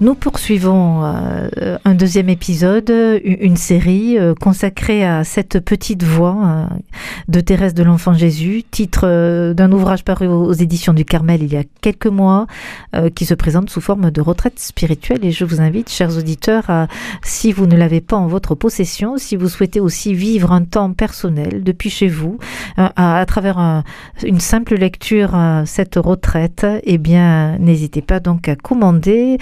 Nous poursuivons euh, un deuxième épisode, une série euh, consacrée à cette petite voix euh, de Thérèse de l'Enfant Jésus, titre d'un ouvrage paru aux éditions du Carmel il y a quelques mois, qui se présente sous forme de retraite spirituelle. Et je vous invite, chers auditeurs, si vous ne l'avez pas en votre possession, si vous souhaitez aussi vivre un temps personnel depuis chez vous, à, à, travers une simple lecture, cette retraite, eh bien, n'hésitez pas donc à commander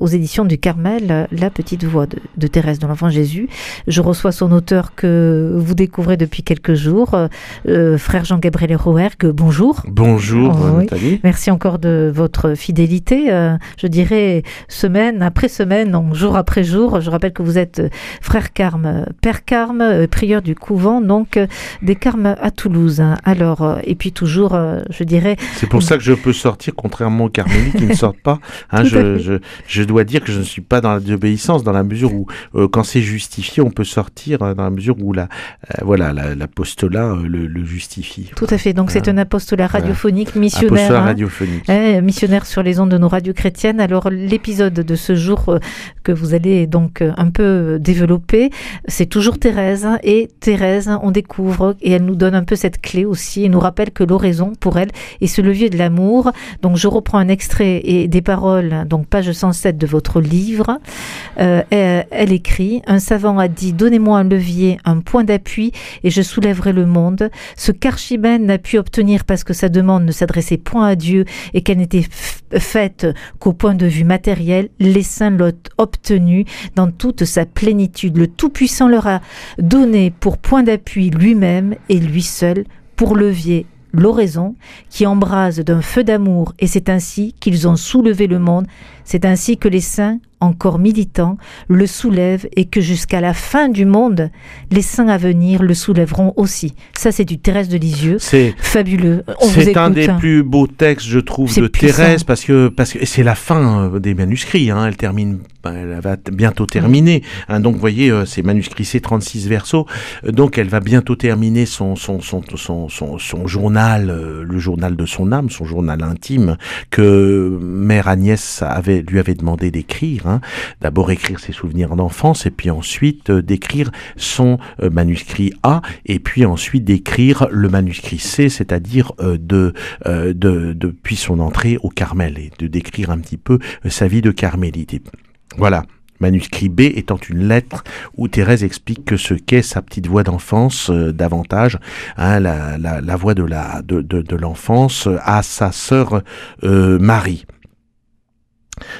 aux éditions du Carmel, La petite voix de, Thérèse de l'Enfant Jésus. Je reçois son auteur que vous découvrez depuis quelques jours, euh, frère Jean-Gabriel Rouergue. Bonjour. Bonjour, oh, Nathalie. Merci encore de votre fidélité. Euh, je dirais semaine après semaine, donc jour après jour. Je rappelle que vous êtes frère Carme, père Carme, prieur du couvent, donc des Carmes à Toulouse. Alors, et puis toujours, je dirais. C'est pour ça que je peux sortir, contrairement aux carmélites qui ne sortent pas. Hein, je, je, je dois dire que je ne suis pas dans la désobéissance dans la mesure où, euh, quand c'est justifié, on peut sortir euh, dans la mesure où la, euh, voilà, l'apostolat le, justifie. Tout à fait. Donc c'est un apostolat radiophonique missionnaire. Apostolat hein. radiophonique. Eh, missionnaire sur les ondes de nos radios chrétiennes. Alors l'épisode de ce jour que vous allez donc un peu développer, c'est toujours Thérèse. Et Thérèse, on découvre et elle nous donne un peu cette clé aussi et nous rappelle que l'oraison pour elle est ce levier de l'amour. Donc je reprends un extrait et des paroles, donc page 107 de votre livre. Euh, elle, écrit Un savant a dit Donnez-moi un levier, un point d'appui, et je soulèverai le monde. Ce qu'Archimède n'a pu obtenir parce que sa demande ne s'adressait point à Dieu et qu'elle n'était faite qu'au point de vue matériel, les saints l'ont obtenu dans toute sa plénitude. Le Tout-Puissant leur a donné pour point d'appui lui-même et lui seul, pour levier l'oraison, qui embrase d'un feu d'amour, et c'est ainsi qu'ils ont soulevé le monde, c'est ainsi que les saints, encore militants, le soulèvent et que jusqu'à la fin du monde, les saints à venir le soulèveront aussi. Ça, c'est du Thérèse de Lisieux. C'est fabuleux. C'est un des plus beaux textes, je trouve, de Thérèse parce que parce que c'est la fin euh, des manuscrits. Hein. elle termine, ben, elle va bientôt terminer. Hein. donc, vous voyez, euh, ces manuscrits, c'est 36 versos. Euh, donc, elle va bientôt terminer son son son son, son, journal, le journal de son âme, son journal intime que mère Agnès avait lui avait demandé d'écrire. Hein. D'abord écrire ses souvenirs d'enfance et puis ensuite euh, d'écrire son euh, manuscrit A et puis ensuite d'écrire le manuscrit C, c'est-à-dire euh, de, de, depuis son entrée au Carmel et de décrire un petit peu sa vie de carmélite. voilà. Manuscrit B étant une lettre où Thérèse explique que ce qu'est sa petite voix d'enfance davantage, hein, la, la, voix de la de, de, l'enfance à sa sœur Marie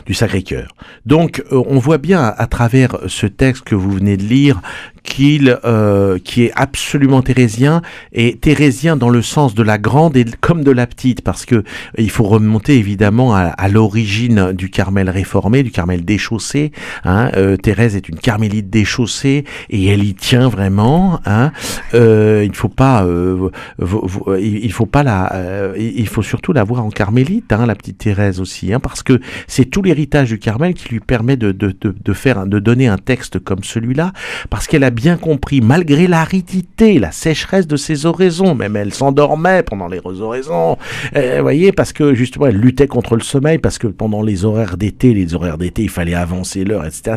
du Sacré-Cœur. Donc euh, on voit bien à, travers ce texte que vous venez de lire qu'il euh, qui est absolument thérésien et thérésien dans le sens de la grande et comme de la petite parce que euh, il faut remonter évidemment à, l'origine du Carmel réformé, du Carmel déchaussé. Hein. Thérèse est une carmélite déchaussée et elle y tient vraiment. Hein. il faut pas, il faut pas la, il faut surtout la voir en carmélite, hein, la petite Thérèse aussi, hein, parce que c'est tout l'héritage du Carmel qui lui permet de, de, de, faire, de donner un texte comme celui-là, parce qu'elle a bien compris, malgré l'aridité, la sécheresse de ses oraisons, même elle s'endormait pendant les oraisons, euh, vous voyez, parce que justement elle luttait contre le sommeil, parce que pendant les horaires d'été, les horaires d'été, il fallait avancer l'heure, etc.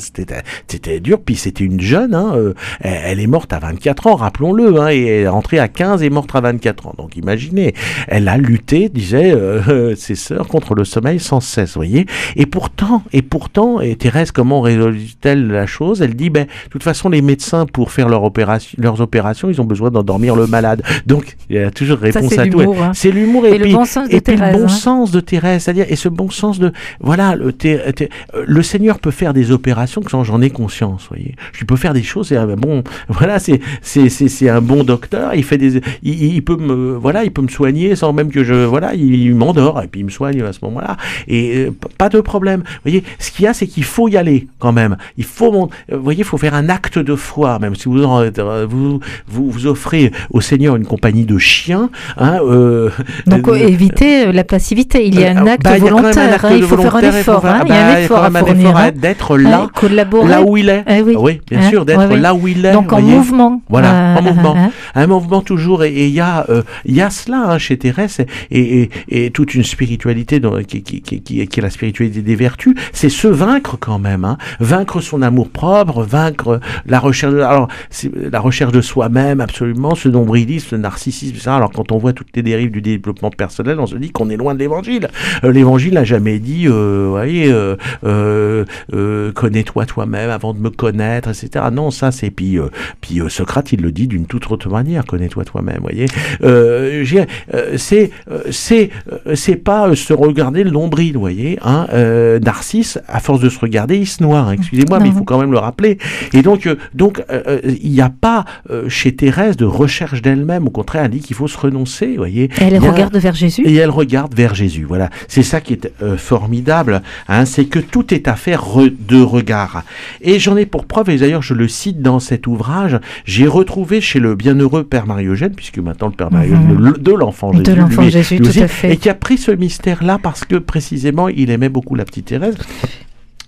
C'était, dur, puis c'était une jeune, hein, euh, elle, est morte à 24 ans, rappelons-le, hein, et elle est rentrée à 15 et morte à 24 ans. Donc imaginez, elle a lutté, disait euh, ses sœurs, contre le sommeil sans cesse, vous voyez. Et pourtant, et pourtant, et Thérèse, comment résout-elle la chose? Elle dit, ben, de toute façon, les médecins, pour faire leur opération, leurs opérations, ils ont besoin d'endormir le malade. Donc, il y a toujours réponse à tout. Hein. C'est l'humour et, puis, le bon sens de Thérèse, le bon hein. sens de Thérèse, c'est-à-dire, et ce bon sens de, voilà, le, le Seigneur peut faire des opérations sans j'en ai conscience, voyez. Je peux faire des choses, et bon, voilà, c'est, c'est, c'est, un bon docteur, il fait des, il, peut me, voilà, il peut me soigner sans même que je, voilà, il, m'endort, et puis il me soigne à ce moment-là. Et euh, pas de problème. Vous voyez, ce qu'il y a, c'est qu'il faut y aller quand même. Il faut, vous voyez, il faut faire un acte de foi. Même si vous, vous, vous, vous offrez au Seigneur une compagnie de chiens. Hein, euh, Donc euh, éviter la passivité. Il y a un acte bah, volontaire. Il, faut faire un effort. Hein. il y a un effort à fournir. Hein. D'être là, là où il est. Eh oui. oui. bien hein. sûr, d'être là où il est. Donc en mouvement. Voilà, en mouvement. Un mouvement toujours. Et il y y a cela chez Thérèse et, et, toute une spiritualité qui, qui, qui, qui, est la spiritualité des vertus. C'est se vaincre quand même. Hein. Vaincre son amour propre, vaincre la recherche de, alors, la recherche de soi-même, absolument, ce nombrilisme, ce narcissisme, ça. Alors, quand on voit toutes les dérives du développement personnel, on se dit qu'on est loin de l'évangile. Euh, l'évangile n'a jamais dit, euh, voyez, euh, euh, connais-toi toi-même avant de me connaître, etc. Non, ça, c'est, puis, puis Socrate, il le dit d'une toute autre manière, connais-toi toi-même, voyez. c'est, c'est, c'est pas se regarder le nombril, voyez, hein. Narcisse, à force de se regarder, il se noie, hein. excusez-moi, mais il faut quand même le rappeler. Et donc, donc, il n'y a pas chez Thérèse de recherche d'elle-même. Au contraire, elle dit qu'il faut se renoncer. Voyez. Et elle regarde vers Jésus. Et elle regarde vers Jésus. Voilà. C'est ça qui est euh, formidable. Hein, c'est que tout est affaire de regard. Et j'en ai pour preuve, et d'ailleurs je le cite dans cet ouvrage, j'ai retrouvé chez le bienheureux Père Marie-Eugène, puisque maintenant le Père Marie-Eugène, mhm. de l'enfant Jésus, de l'enfant Jésus, tout à fait. et qui a pris ce mystère-là parce que précisément il aimait beaucoup la petite Thérèse.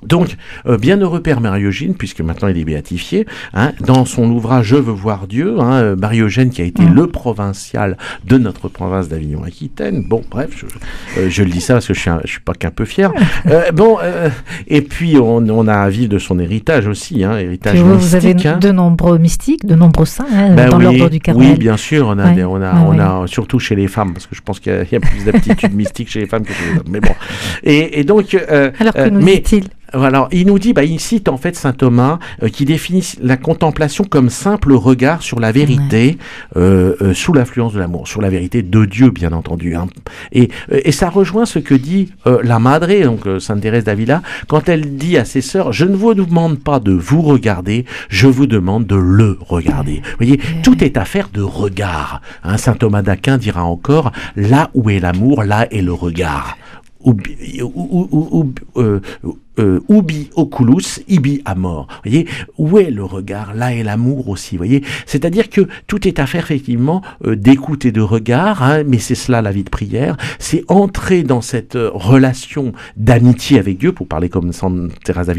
Donc, euh, bienheureux Père Marie-Eugène, puisque maintenant il est béatifié, hein, dans son ouvrage Je veux voir Dieu, hein, euh, Marie-Eugène qui a été mm. le provincial de notre province d'Avignon-Aquitaine. Bon, bref, je, euh, je, le dis ça parce que je suis, je suis pas qu'un peu fier. bon, et puis on, on, a à vivre de son héritage aussi, hein, héritage mystique. Vous avez hein. de nombreux mystiques, de nombreux saints ben dans l'ordre du Carmel. Oui, bien sûr, on a, on a, on a surtout chez les femmes, parce que je pense qu'il y, a plus d'aptitudes mystiques chez les femmes que chez les hommes. Mais bon, et, et donc, alors que nous dit-il? Alors, il nous dit, bah, il cite en fait saint Thomas euh, qui définit la contemplation comme simple regard sur la vérité euh, euh, sous l'influence de l'amour, sur la vérité de Dieu, bien entendu. Hein. Et, et ça rejoint ce que dit la Madre, donc Sainte Thérèse d'Avila, quand elle dit à ses sœurs, je ne vous demande pas de vous regarder, je vous demande de le regarder. Vous voyez, tout est affaire de regard. Hein. Saint Thomas d'Aquin dira encore, là où est l'amour, là est le regard. Ou, ou, euh, ubi oculus, ibi amor. Vous voyez, où est le regard Là est l'amour aussi. Vous voyez, c'est-à-dire que tout est affaire effectivement euh, d'écoute et de regard, hein, mais c'est cela la vie de prière. C'est entrer dans cette euh, relation d'amitié avec Dieu, pour parler comme Sainte Thérèse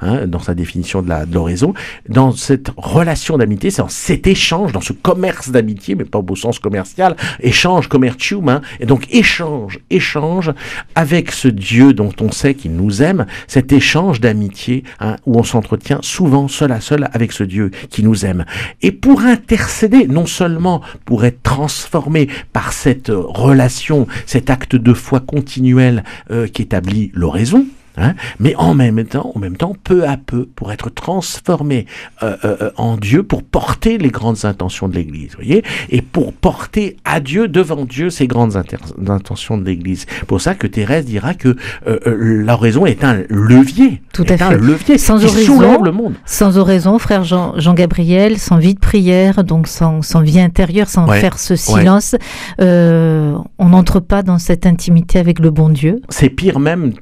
hein, dans sa définition de la de l'oraison, dans cette relation d'amitié, c'est dans cet échange, dans ce commerce d'amitié, mais pas au sens commercial, échange commercium, hein, et donc échange, échange avec ce Dieu dont on sait qu'il nous aime. Échange d'amitié hein, où on s'entretient souvent seul à seul avec ce Dieu qui nous aime. Et pour intercéder, non seulement pour être transformé par cette relation, cet acte de foi continuel euh, qui établit l'oraison, Hein, mais en même temps, en même temps, peu à peu, pour être transformé euh, euh, euh, en Dieu, pour porter les grandes intentions de l'Église, voyez, et pour porter à Dieu devant Dieu ces grandes intentions de l'Église. Pour ça que Thérèse dira que l'oraison est un levier, tout à fait, un levier sans qui oraison, soulève le monde. Sans oraison, frère Jean, Jean Gabriel, sans vie de prière, donc sans, sans vie intérieure, sans faire ce silence, on n'entre pas dans cette intimité avec le bon Dieu. C'est pire même,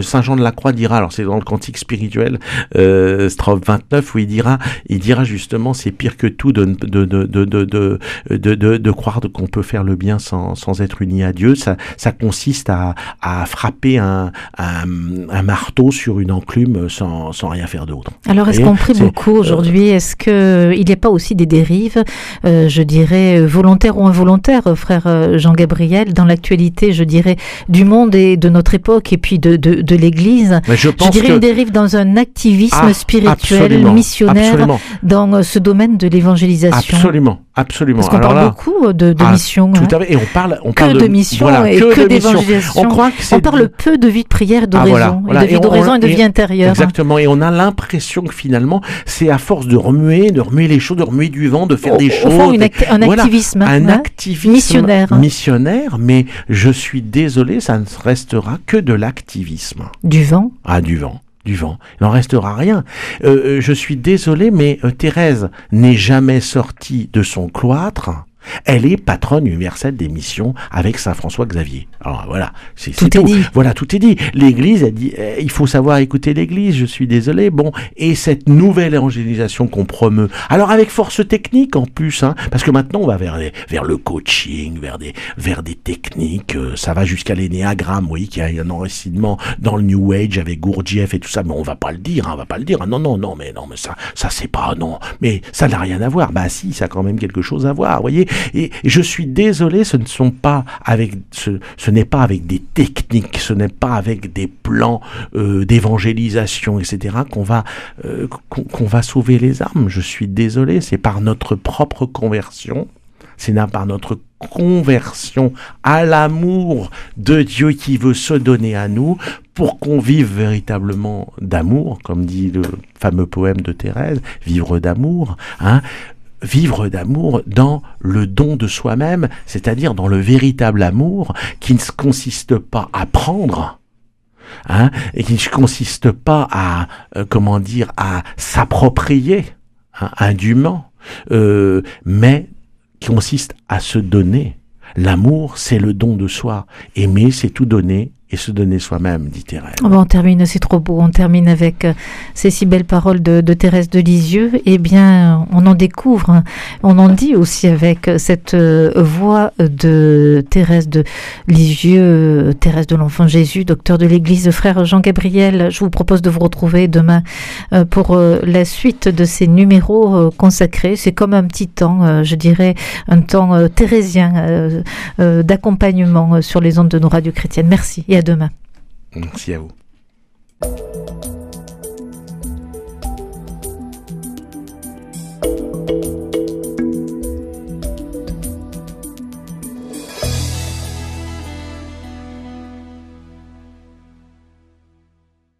Saint Jean Jean de la Croix dira, alors c'est dans le cantique spirituel, euh, strophe 29, où il dira, il dira justement, c'est pire que tout de, de, de, de, de, de, croire qu'on peut faire le bien sans, sans être uni à Dieu. Ça, ça consiste à, à frapper un, un, marteau sur une enclume sans, sans rien faire d'autre. Alors, est-ce qu'on prie beaucoup euh, aujourd'hui? Est-ce qu'il n'y a pas aussi des dérives, euh, je dirais, volontaires ou involontaires, frère Jean-Gabriel, dans l'actualité, je dirais, du monde et de notre époque, et puis de, de, de l'Église je, dirais une dérive dans un activisme ah, spirituel, missionnaire, dans euh, ce domaine de l'évangélisation. Absolument, absolument. Parce qu'on parle beaucoup de, de ah, missions. Tout hein. à fait. Et on parle, on parle que de, missions et que, d'évangélisation. On, croit que on parle peu de vie de prière, d'oraison, ah, de vie d'oraison et, de vie intérieure. Exactement. Et on a l'impression que finalement, c'est à force de remuer, de remuer les choses, de remuer du vent, de faire des choses. Au un activisme, un activisme missionnaire. Missionnaire, mais je suis désolé, ça ne restera que de l'activisme. Du vent Ah, du vent du vent. Il n'en restera rien. Euh, euh, je suis désolé, mais euh, Thérèse n'est jamais sortie de son cloître Elle est patronne universelle des missions avec Saint François Xavier. Alors voilà, c'est tout, tout. Est dit. Voilà, tout est dit. L'Église a dit, eh, il faut savoir écouter l'Église. Je suis désolé. Bon, et cette nouvelle évangélisation qu'on promeut. Alors avec force technique en plus, hein, parce que maintenant on va vers vers le coaching, vers des vers des techniques. Euh, ça va jusqu'à l'énéagramme, oui, qui a un enracinement dans le New Age avec Gurdjieff et tout ça. Mais on va pas le dire, hein, on va pas le dire. Non, non, non, mais non, mais ça, ça c'est pas non. Mais ça n'a rien à voir. Bah si, ça a quand même quelque chose à voir. Vous voyez. Et, je suis désolé, ce ne sont pas avec ce, ce n'est pas avec des techniques, ce n'est pas avec des plans euh, d'évangélisation, etc. qu'on va euh, qu'on va sauver les âmes. Je suis désolé, c'est par notre propre conversion, c'est par notre conversion à l'amour de Dieu qui veut se donner à nous pour qu'on vive véritablement d'amour, comme dit le fameux poème de Thérèse, vivre d'amour, hein, vivre d'amour dans le don de soi-même, c'est-à-dire dans le véritable amour qui ne consiste pas à prendre, hein, et qui ne consiste pas à, euh, comment dire, à s'approprier hein, indûment, euh, mais qui consiste à se donner. L'amour, c'est le don de soi. Aimer, c'est tout donner et se donner soi-même, dit Thérèse. on termine, c'est trop beau, on termine avec euh, ces si belles paroles de, Thérèse de Lisieux. Eh bien, on en découvre, hein. on en dit aussi avec cette euh, voix de Thérèse de Lisieux, Thérèse de l'Enfant Jésus, docteur de l'Église, frère Jean-Gabriel. Je vous propose de vous retrouver demain euh, pour la suite de ces numéros consacrés. C'est comme un petit temps, je dirais, un temps thérésien d'accompagnement sur les ondes de nos radios chrétiennes. Merci à demain. Merci à vous.